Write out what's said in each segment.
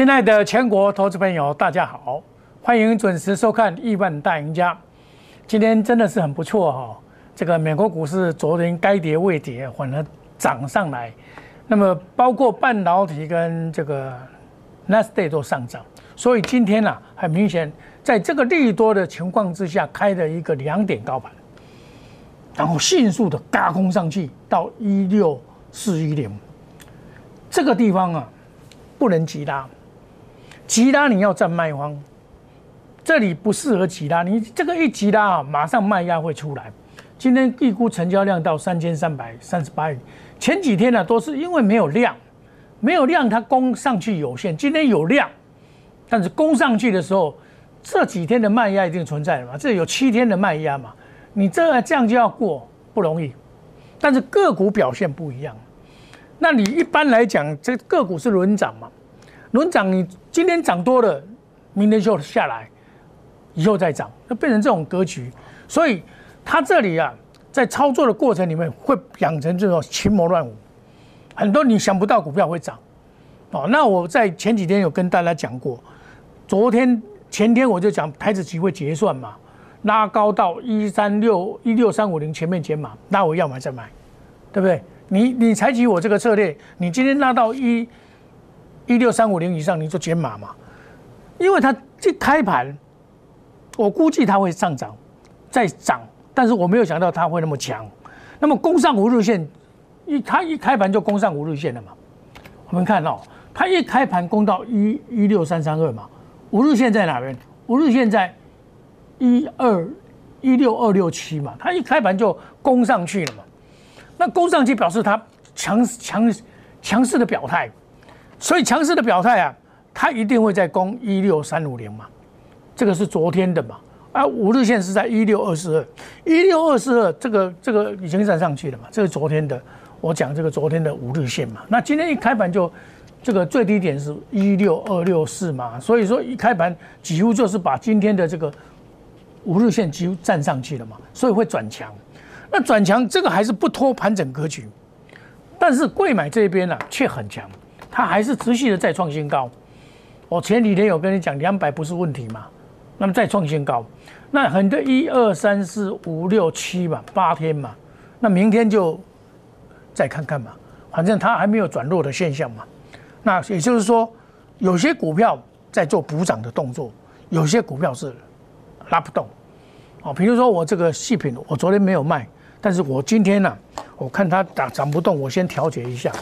亲爱的全国投资朋友，大家好，欢迎准时收看《亿万大赢家》。今天真的是很不错哈，这个美国股市昨天该跌未跌，反而涨上来。那么包括半导体跟这个 n a s d a q 都上涨，所以今天呢，很明显在这个利多的情况之下，开了一个两点高盘，然后迅速的嘎空上去到一六四一零这个地方啊，不能急拉。吉拉你要占卖方，这里不适合吉拉。你这个一急拉啊，马上卖压会出来。今天预估成交量到三千三百三十八亿，前几天呢都是因为没有量，没有量它攻上去有限。今天有量，但是攻上去的时候，这几天的卖压一定存在了嘛？这有七天的卖压嘛？你这这样就要过不容易。但是个股表现不一样，那你一般来讲，这个股是轮涨嘛？轮涨，你今天涨多了，明天就下来，以后再涨，就变成这种格局。所以它这里啊，在操作的过程里面会养成这种群魔乱舞，很多你想不到股票会涨。哦，那我在前几天有跟大家讲过，昨天前天我就讲台子期会结算嘛，拉高到一三六一六三五零前面减码，那我要买再买，对不对？你你采取我这个策略，你今天拉到一。一六三五零以上，你就减码嘛，因为它这开盘，我估计它会上涨，再涨，但是我没有想到它会那么强。那么攻上五日线，一它一开盘就攻上五日线了嘛。我们看到它一开盘攻到一一六三三二嘛，五日线在哪边？五日线在一二一六二六七嘛，它一开盘就攻上去了嘛。那攻上去表示它强强强势的表态。所以强势的表态啊，它一定会在攻一六三五零嘛，这个是昨天的嘛，啊五日线是在一六二四二，一六二四二这个这个已经站上去了嘛，这是昨天的，我讲这个昨天的五日线嘛，那今天一开盘就这个最低点是一六二六四嘛，所以说一开盘几乎就是把今天的这个五日线几乎站上去了嘛，所以会转强，那转强这个还是不拖盘整格局，但是贵买这边呢却很强。它还是持续的再创新高，我前几天有跟你讲，两百不是问题嘛，那么再创新高，那很多一二三四五六七嘛，八天嘛，那明天就再看看嘛，反正它还没有转弱的现象嘛，那也就是说，有些股票在做补涨的动作，有些股票是拉不动，哦，比如说我这个细品，我昨天没有卖，但是我今天呢，我看它涨涨不动，我先调节一下。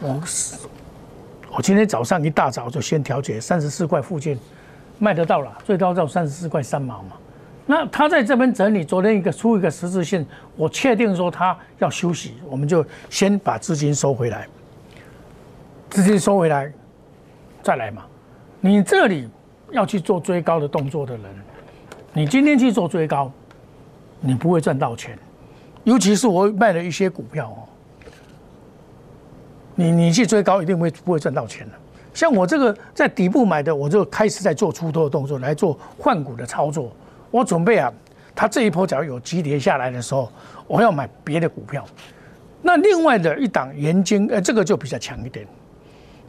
我我今天早上一大早就先调节三十四块附近卖得到了，最高到三十四块三毛嘛。那他在这边整理，昨天一个出一个十字线，我确定说他要休息，我们就先把资金收回来，资金收回来再来嘛。你这里要去做追高的动作的人，你今天去做追高，你不会赚到钱，尤其是我卖了一些股票哦。你你去追高一定会不会赚到钱的？像我这个在底部买的，我就开始在做出脱的动作来做换股的操作。我准备啊，它这一波只要有急跌下来的时候，我要买别的股票。那另外的一档元金，呃，这个就比较强一点。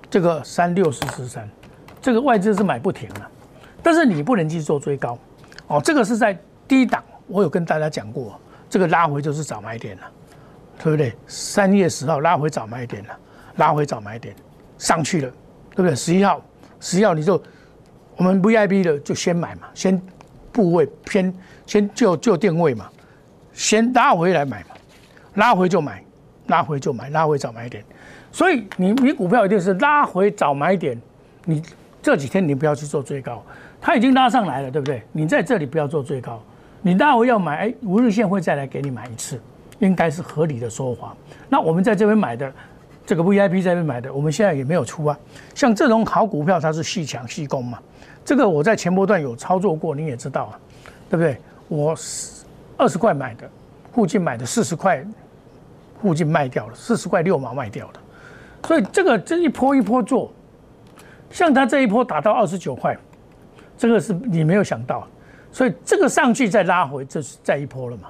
这个三六四四三，这个外资是买不停的，但是你不能去做追高。哦，这个是在低档，我有跟大家讲过，这个拉回就是早买点了，对不对？三月十号拉回早买点了。拉回早买点，上去了，对不对？十一号，十一号你就我们 VIP 的就先买嘛，先部位偏先就就定位嘛，先拉回来买嘛，拉回就买，拉回就买，拉回早买点。所以你你股票一定是拉回早买点，你这几天你不要去做最高，它已经拉上来了，对不对？你在这里不要做最高，你拉回要买，哎，五日线会再来给你买一次，应该是合理的说法。那我们在这边买的。这个 VIP 在那边买的，我们现在也没有出啊。像这种好股票，它是细强细攻嘛。这个我在前波段有操作过，你也知道啊，对不对？我二十块买的，附近买的四十块，附近卖掉了，四十块六毛卖掉的。所以这个这一波一波做，像它这一波打到二十九块，这个是你没有想到，所以这个上去再拉回，这是再一波了嘛？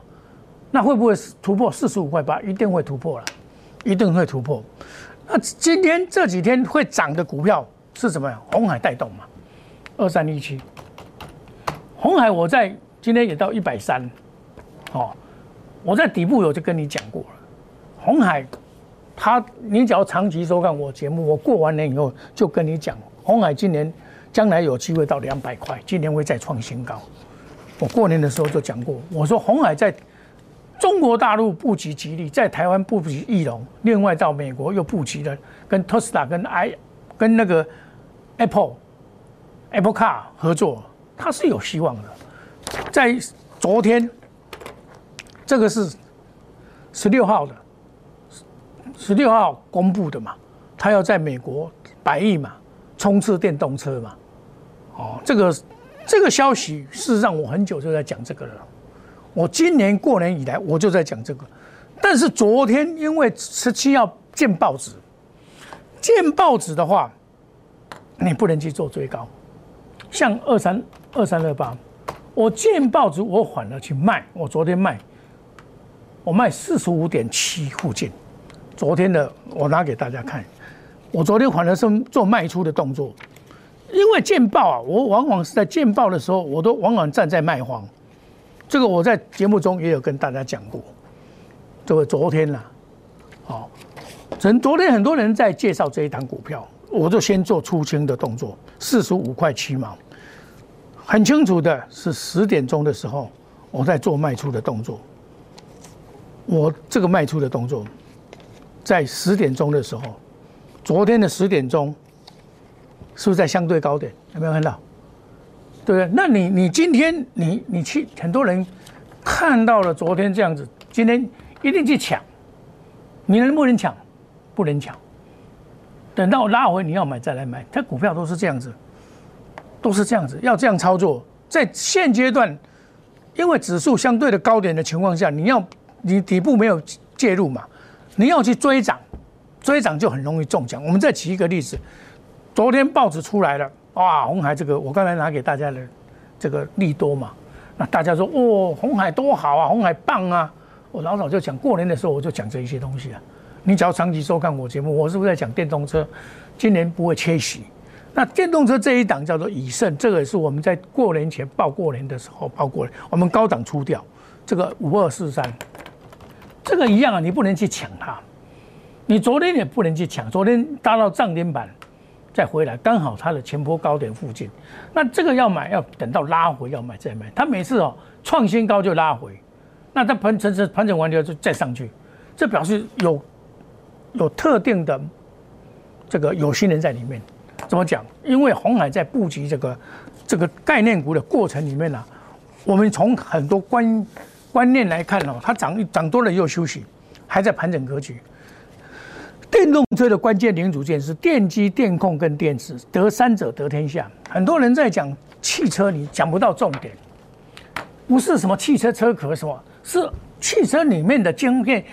那会不会突破四十五块八？一定会突破了。一定会突破，那今天这几天会涨的股票是什么呀？红海带动嘛，二三一七。红海我在今天也到一百三，哦，我在底部有就跟你讲过了。红海，它你只要长期收看我节目，我过完年以后就跟你讲，红海今年将来有机会到两百块，今年会再创新高。我过年的时候就讲过，我说红海在中国大陆布局吉利，在台湾布局翼龙，另外到美国又布局了跟特斯拉、跟 i、跟那个 Apple、Apple Car 合作，它是有希望的。在昨天，这个是十六号的，十六号公布的嘛，他要在美国百亿嘛，冲刺电动车嘛，哦，这个。这个消息事实上我很久就在讲这个了，我今年过年以来我就在讲这个，但是昨天因为十七号见报纸，见报纸的话，你不能去做追高，像二三二三二八，我见报纸我反了去卖，我昨天卖，我卖四十五点七附近，昨天的我拿给大家看，我昨天反而是做卖出的动作。因为见报啊，我往往是在见报的时候，我都往往站在卖方。这个我在节目中也有跟大家讲过。这个昨天呐，好，从昨天很多人在介绍这一档股票，我就先做出清的动作，四十五块七毛。很清楚的是十点钟的时候，我在做卖出的动作。我这个卖出的动作，在十点钟的时候，昨天的十点钟。是不是在相对高点？有没有看到？对不对？那你你今天你你去很多人看到了昨天这样子，今天一定去抢，你能不能抢？不能抢。等到拉回你要买再来买，它股票都是这样子，都是这样子，要这样操作。在现阶段，因为指数相对的高点的情况下，你要你底部没有介入嘛，你要去追涨，追涨就很容易中奖。我们再举一个例子。昨天报纸出来了，哇，红海这个我刚才拿给大家的这个利多嘛，那大家说，哦，红海多好啊，红海棒啊！我老早就讲，过年的时候我就讲这一些东西啊。你只要长期收看我节目，我是不是在讲电动车？今年不会缺席。那电动车这一档叫做以盛，这个也是我们在过年前报过年的时候报过年，我们高档出掉这个五二四三，这个一样啊，你不能去抢它，你昨天也不能去抢，昨天搭到涨停板。再回来，刚好它的前波高点附近，那这个要买要等到拉回要买再买。它每次哦创新高就拉回，那它盘整整盘整完了就再上去，这表示有有特定的这个有心人在里面。怎么讲？因为红海在布局这个这个概念股的过程里面呢，我们从很多观观念来看哦，它涨涨多了又休息，还在盘整格局。电动车的关键零组件是电机、电控跟电池，得三者得天下。很多人在讲汽车，你讲不到重点，不是什么汽车车壳什么，是汽车里面的晶片、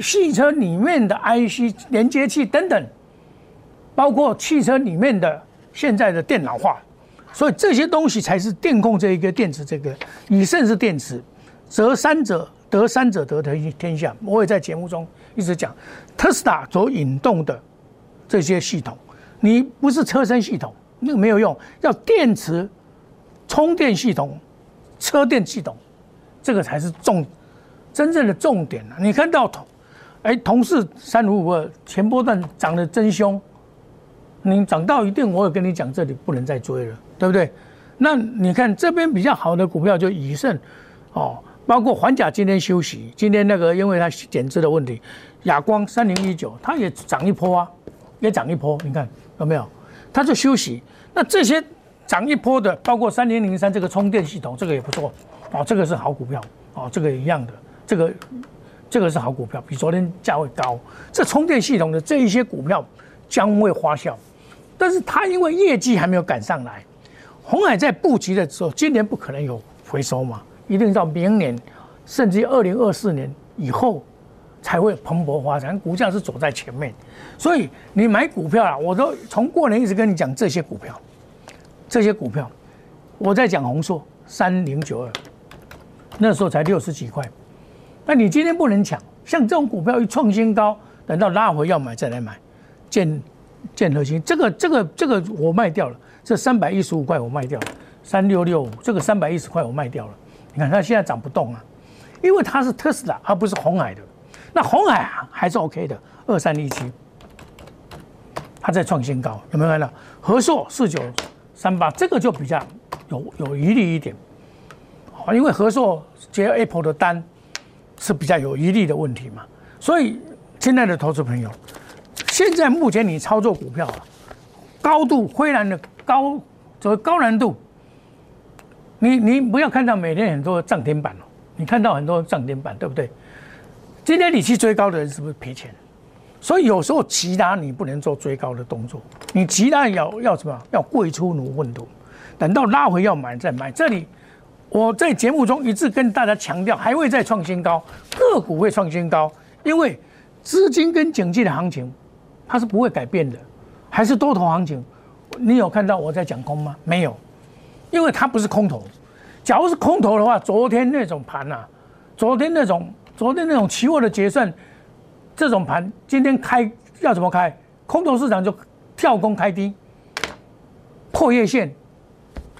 汽车里面的 IC 连接器等等，包括汽车里面的现在的电脑化，所以这些东西才是电控这一个电池这个，以甚是电池，则三者得三者得天天下。我也在节目中一直讲。特斯拉所引动的这些系统，你不是车身系统，那个没有用，要电池、充电系统、车电系统，这个才是重真正的重点啊！你看到同哎同事三五五二前波段涨得真凶，你涨到一定，我有跟你讲，这里不能再追了，对不对？那你看这边比较好的股票就以盛哦。包括环甲今天休息，今天那个因为它减资的问题，亚光三零一九它也涨一波啊，也涨一波，你看有没有？它就休息。那这些涨一波的，包括三零零三这个充电系统，这个也不错哦，这个是好股票哦，这个一样的，这个这个是好股票，比昨天价位高。这充电系统的这一些股票将会花销，但是它因为业绩还没有赶上来，红海在布局的时候，今年不可能有回收嘛。一定到明年，甚至二零二四年以后，才会蓬勃发展。股价是走在前面，所以你买股票啊，我都从过年一直跟你讲这些股票，这些股票，我在讲红硕三零九二，那时候才六十几块，那你今天不能抢，像这种股票一创新高，等到拉回要买再来买，建建核心，这个这个这个我卖掉了，这三百一十五块我卖掉了，三六六五这个三百一十块我卖掉了。你看它现在涨不动啊，因为它是特斯拉，而不是红海的。那红海啊还是 OK 的，二三一七，它在创新高，有没有看到？和硕四九三八，这个就比较有有疑虑一点，啊，因为和硕接 Apple 的单是比较有疑虑的问题嘛，所以亲爱的投资朋友，现在目前你操作股票啊，高度灰蓝的高，所谓高难度，你你不要看到每天很多涨停板哦，你看到很多涨停板，对不对？今天你去追高的人是不是赔钱？所以有时候其他你不能做追高的动作，你其他要要什么？要贵出如粪土，等到拉回要买再买。这里我在节目中一直跟大家强调，还会再创新高，个股会创新高，因为资金跟经济的行情它是不会改变的，还是多头行情。你有看到我在讲空吗？没有，因为它不是空头。假如是空头的话，昨天那种盘呐，昨天那种。昨天那种期货的结算，这种盘今天开要怎么开？空头市场就跳空开低，破月线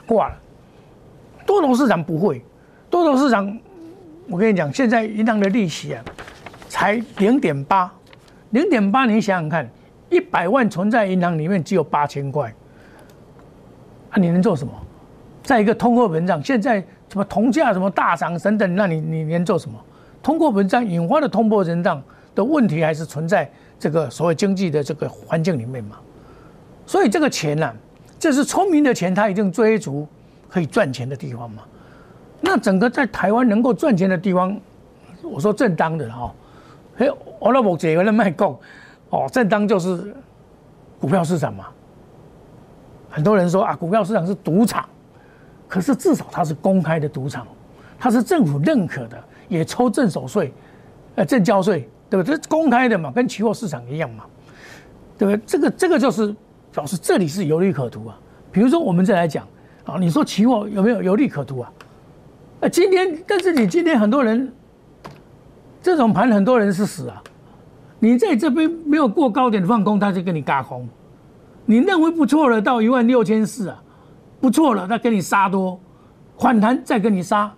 挂了。多头市场不会，多头市场，我跟你讲，现在银行的利息啊，才零点八，零点八，你想想看，一百万存在银行里面只有八千块，啊，你能做什么？在一个通货膨胀，现在什么铜价什么大涨等等，那你你能做什么？通货膨胀引发的通货膨胀的问题还是存在这个所谓经济的这个环境里面嘛，所以这个钱呢，这是聪明的钱，他一定追逐可以赚钱的地方嘛。那整个在台湾能够赚钱的地方，我说正当的哈，嘿，我老婆姐有人卖够哦，正当就是股票市场嘛。很多人说啊，股票市场是赌场，可是至少它是公开的赌场，它是政府认可的。也抽正手税，呃，正交税，对不？这是公开的嘛，跟期货市场一样嘛，对不对？这个这个就是表示这里是有利可图啊。比如说我们再来讲啊，你说期货有没有有利可图啊？呃，今天但是你今天很多人这种盘，很多人是死啊。你在这边没有过高点放空，他就跟你嘎空。你认为不错了，到一万六千四啊，不错了，他跟你杀多，反弹再跟你杀。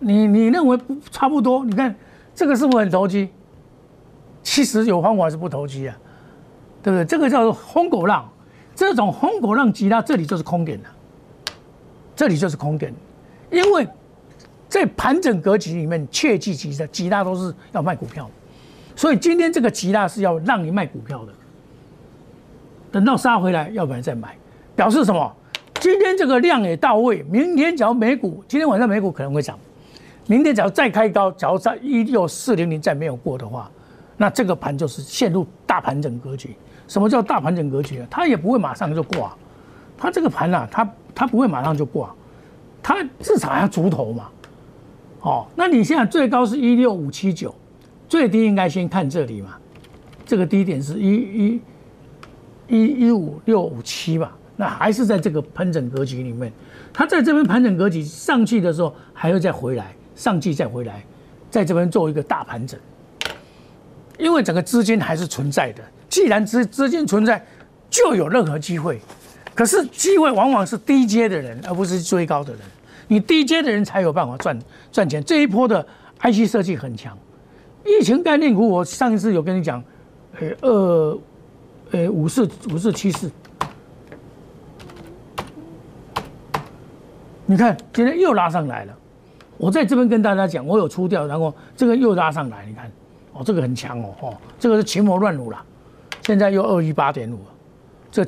你你认为不差不多？你看这个是不是很投机？其实有方法是不投机啊，对不对？这个叫做轰狗浪，这种轰狗浪急拉，这里就是空点了，这里就是空点，因为在盘整格局里面，切记急的急拉都是要卖股票，所以今天这个急拉是要让你卖股票的，等到杀回来，要不然再买，表示什么？今天这个量也到位，明天只要美股，今天晚上美股可能会涨。明天只要再开高，只要在一六四零零再没有过的话，那这个盘就是陷入大盘整格局。什么叫大盘整格局啊？它也不会马上就挂，它这个盘呐，它它不会马上就挂，它至少要足头嘛。哦，那你现在最高是一六五七九，最低应该先看这里嘛。这个低点是一一一一五六五七吧？那还是在这个盘整格局里面，它在这边盘整格局上去的时候，还会再回来。上去再回来，在这边做一个大盘整，因为整个资金还是存在的。既然资资金存在，就有任何机会。可是机会往往是低阶的人，而不是追高的人。你低阶的人才有办法赚赚钱。这一波的 IC 设计很强，疫情概念股，我上一次有跟你讲，呃二，呃五四五四七四，你看今天又拉上来了。我在这边跟大家讲，我有出掉，然后这个又拉上来，你看，哦，这个很强哦，哦，这个是群魔乱舞了，现在又二一八点五，这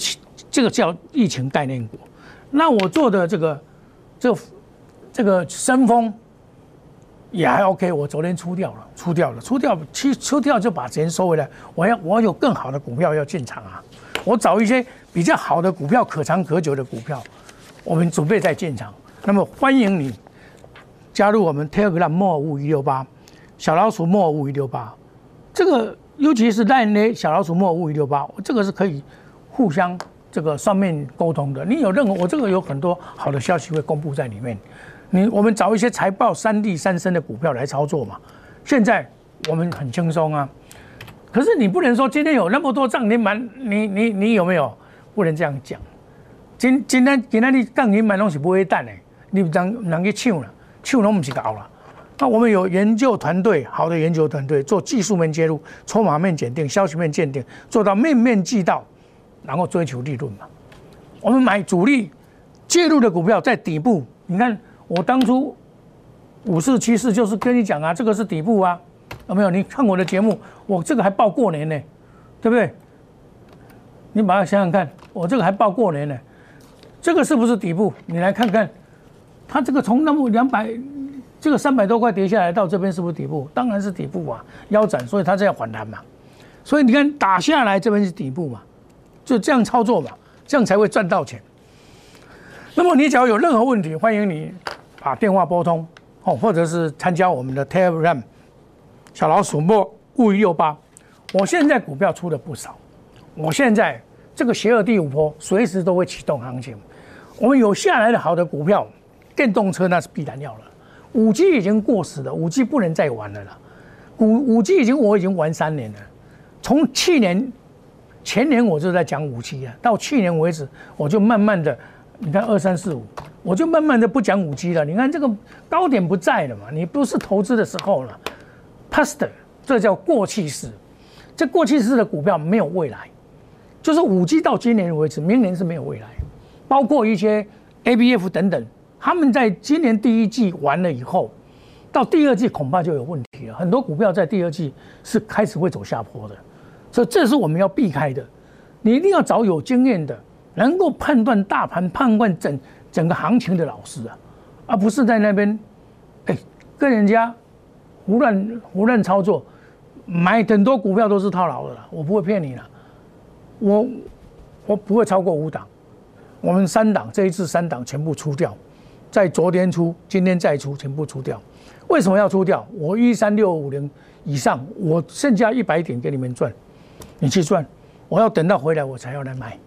这个叫疫情概念股。那我做的这个，这这个深丰也还 OK，我昨天出掉了，出掉了，出掉，出出掉就把钱收回来。我要我有更好的股票要进场啊，我找一些比较好的股票，可长可久的股票，我们准备再进场。那么欢迎你。加入我们 Telegram 莫五一六八小老鼠莫五一六八，这个尤其是赖呢小老鼠莫五一六八，这个是可以互相这个上面沟通的。你有任何我这个有很多好的消息会公布在里面。你我们找一些财报三地三升的股票来操作嘛。现在我们很轻松啊，可是你不能说今天有那么多涨停板，你你你有没有？不能这样讲。今今天今天你涨停板东西不会淡的，你能能去抢了，抢拢不是搞了。那我们有研究团队，好的研究团队做技术面介入、筹码面检定、消息面鉴定，做到面面俱到，然后追求利润嘛。我们买主力介入的股票在底部，你看我当初五四七四就是跟你讲啊，这个是底部啊，有没有？你看我的节目，我这个还报过年呢，对不对？你把它想想看，我这个还报过年呢，这个是不是底部？你来看看，它这个从那么两百。这个三百多块跌下来到这边是不是底部？当然是底部啊，腰斩，所以它这样反弹嘛。所以你看打下来这边是底部嘛，就这样操作嘛，这样才会赚到钱。那么你只要有任何问题，欢迎你把电话拨通哦，或者是参加我们的 Telegram 小老鼠莫五一六八。我现在股票出了不少，我现在这个邪恶第五波随时都会启动行情。我们有下来的好的股票，电动车那是必然要了。五 G 已经过时了，五 G 不能再玩了啦。五五 G 已经我已经玩三年了，从去年前年我就在讲五 G 啊，到去年为止我就慢慢的，你看二三四五，我就慢慢的不讲五 G 了。你看这个高点不在了嘛，你不是投资的时候了，past 这叫过去式，这过去式的股票没有未来，就是五 G 到今年为止，明年是没有未来，包括一些 ABF 等等。他们在今年第一季完了以后，到第二季恐怕就有问题了。很多股票在第二季是开始会走下坡的，所以这是我们要避开的。你一定要找有经验的，能够判断大盘、判断整整个行情的老师啊，而不是在那边，哎，跟人家胡乱胡乱操作，买很多股票都是套牢的了。我不会骗你了，我我不会超过五档，我们三档这一次三档全部出掉。在昨天出，今天再出，全部出掉。为什么要出掉？我一三六五零以上，我剩下一百点给你们赚，你去赚。我要等到回来我才要来买，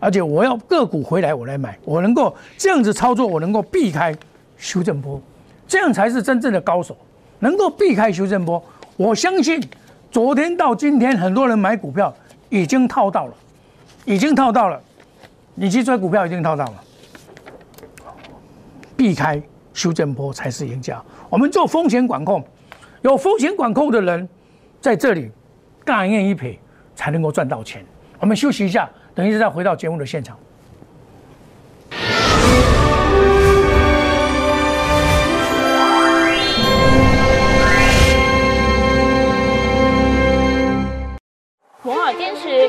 而且我要个股回来我来买，我能够这样子操作，我能够避开修正波，这样才是真正的高手，能够避开修正波。我相信昨天到今天，很多人买股票已经套到了，已经套到了，你去追股票已经套到了。避开修正波才是赢家。我们做风险管控，有风险管控的人在这里大愿一赔，才能够赚到钱。我们休息一下，等一下再回到节目的现场。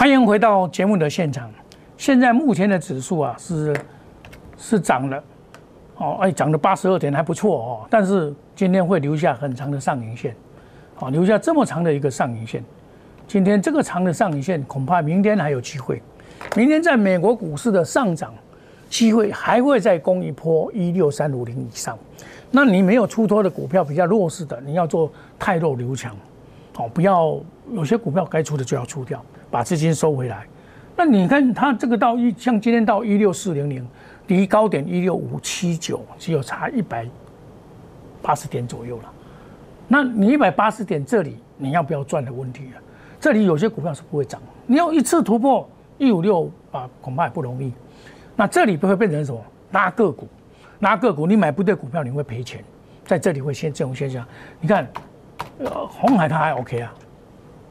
欢迎回到节目的现场。现在目前的指数啊是是涨了，哦，哎，涨了八十二点，还不错哦。但是今天会留下很长的上影线，好，留下这么长的一个上影线。今天这个长的上影线，恐怕明天还有机会。明天在美国股市的上涨机会还会再攻一波一六三五零以上。那你没有出脱的股票比较弱势的，你要做太弱留强，好，不要有些股票该出的就要出掉。把资金收回来，那你看它这个到一像今天到一六四零零，离高点一六五七九只有差一百八十点左右了。那你一百八十点这里你要不要赚的问题啊？这里有些股票是不会涨，你要一次突破一五六啊，恐怕也不容易。那这里不会变成什么拉个股，拉个股你买不对股票你会赔钱，在这里会现这种现象。你看，呃，红海它还 OK 啊。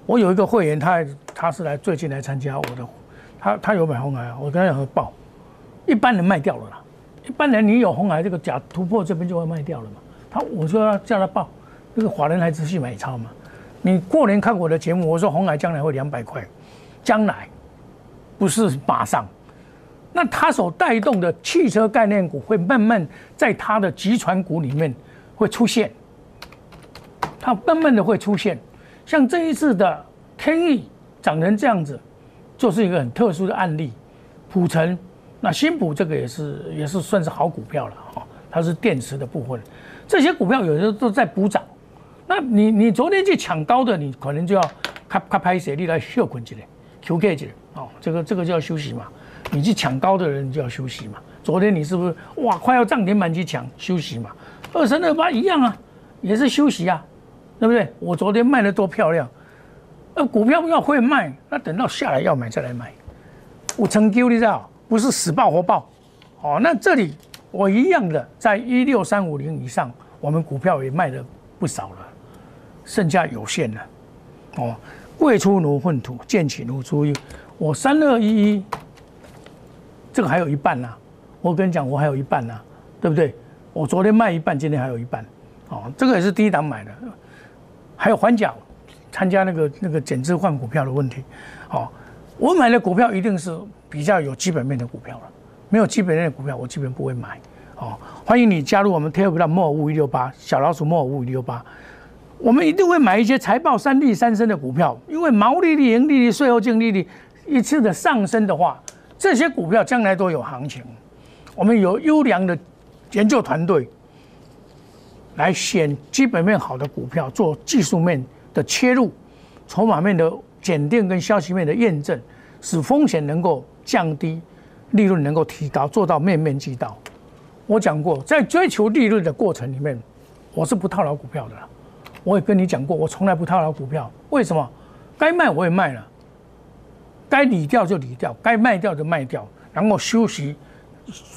我有一个会员，他他是来最近来参加我的，他他有买红海，我跟他讲报，一般人卖掉了啦，一般人你有红海这个假突破这边就会卖掉了嘛。他我说要叫他报，那个华人还持续买超嘛。你过年看我的节目，我说红海将来会两百块，将来不是马上。那他所带动的汽车概念股会慢慢在他的集团股里面会出现，它慢慢的会出现。像这一次的天翼涨成这样子，就是一个很特殊的案例。普成，那新普这个也是也是算是好股票了哈，它是电池的部分。这些股票有的都在补涨。那你你昨天去抢高的，你可能就要开开拍血力来休困起来，QK 起来哦，这个这个就要休息嘛。你去抢高的人就要休息嘛。昨天你是不是哇快要涨停板去抢休息嘛？二三二八一样啊，也是休息啊，对不对？我昨天卖的多漂亮，那股票要会卖，那等到下来要买再来买。我成就你知道，不是死爆活爆。哦，那这里我一样的在一六三五零以上，我们股票也卖的不少了。剩下有限了，哦，贵出如粪土，贱起如出狱。我三二一一，这个还有一半呢。我跟你讲，我还有一半呢，对不对？我昨天卖一半，今天还有一半。哦，这个也是低档买的。还有环角参加那个那个减资换股票的问题。哦，我买的股票一定是比较有基本面的股票了，没有基本面的股票，我基本不会买。哦，欢迎你加入我们 Telegram 莫五一六八小老鼠莫五一六八。我们一定会买一些财报三利三升的股票，因为毛利率、盈利率、税后净利率一次的上升的话，这些股票将来都有行情。我们有优良的研究团队来选基本面好的股票，做技术面的切入、筹码面的检定跟消息面的验证，使风险能够降低，利润能够提高，做到面面俱到。我讲过，在追求利润的过程里面，我是不套牢股票的。我也跟你讲过，我从来不套牢股票。为什么？该卖我也卖了，该理掉就理掉，该卖掉就卖掉，然后休息，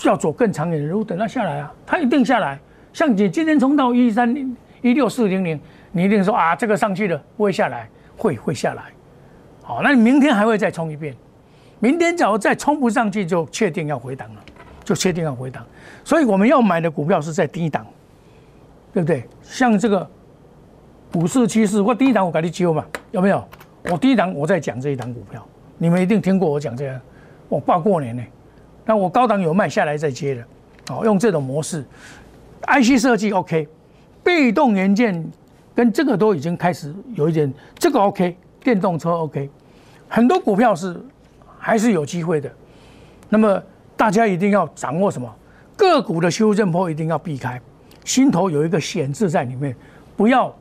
要走更长远的路，等它下来啊，它一定下来。像你今天冲到一三一六四零零，你一定说啊，这个上去了不会下来，会会下来。好，那你明天还会再冲一遍，明天假如再冲不上去，就确定要回档了，就确定要回档。所以我们要买的股票是在低档，对不对？像这个。股市趋势，我低档我给你揪嘛，有没有？我低档我在讲这一档股票，你们一定听过我讲这个。我报过年呢，那我高档有卖下来再接的，哦，用这种模式，IC 设计 OK，被动元件跟这个都已经开始有一点，这个 OK，电动车 OK，很多股票是还是有机会的。那么大家一定要掌握什么？个股的修正波一定要避开，心头有一个险字在里面，不要。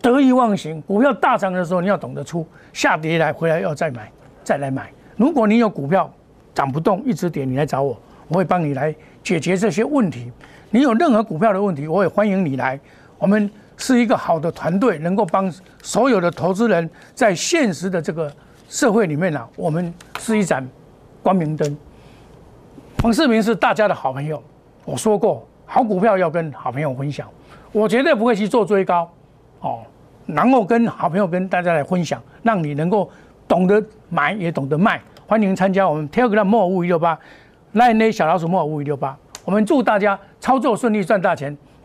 得意忘形，股票大涨的时候，你要懂得出；下跌来回来要再买，再来买。如果你有股票涨不动，一直跌，你来找我，我会帮你来解决这些问题。你有任何股票的问题，我也欢迎你来。我们是一个好的团队，能够帮所有的投资人，在现实的这个社会里面呢，我们是一盏光明灯。黄世明是大家的好朋友，我说过，好股票要跟好朋友分享，我绝对不会去做追高。哦，然后跟好朋友跟大家来分享，让你能够懂得买也懂得卖。欢迎参加我们 Telegram 莫五五六八，Line 小老鼠莫五五六八。我们祝大家操作顺利，赚大钱。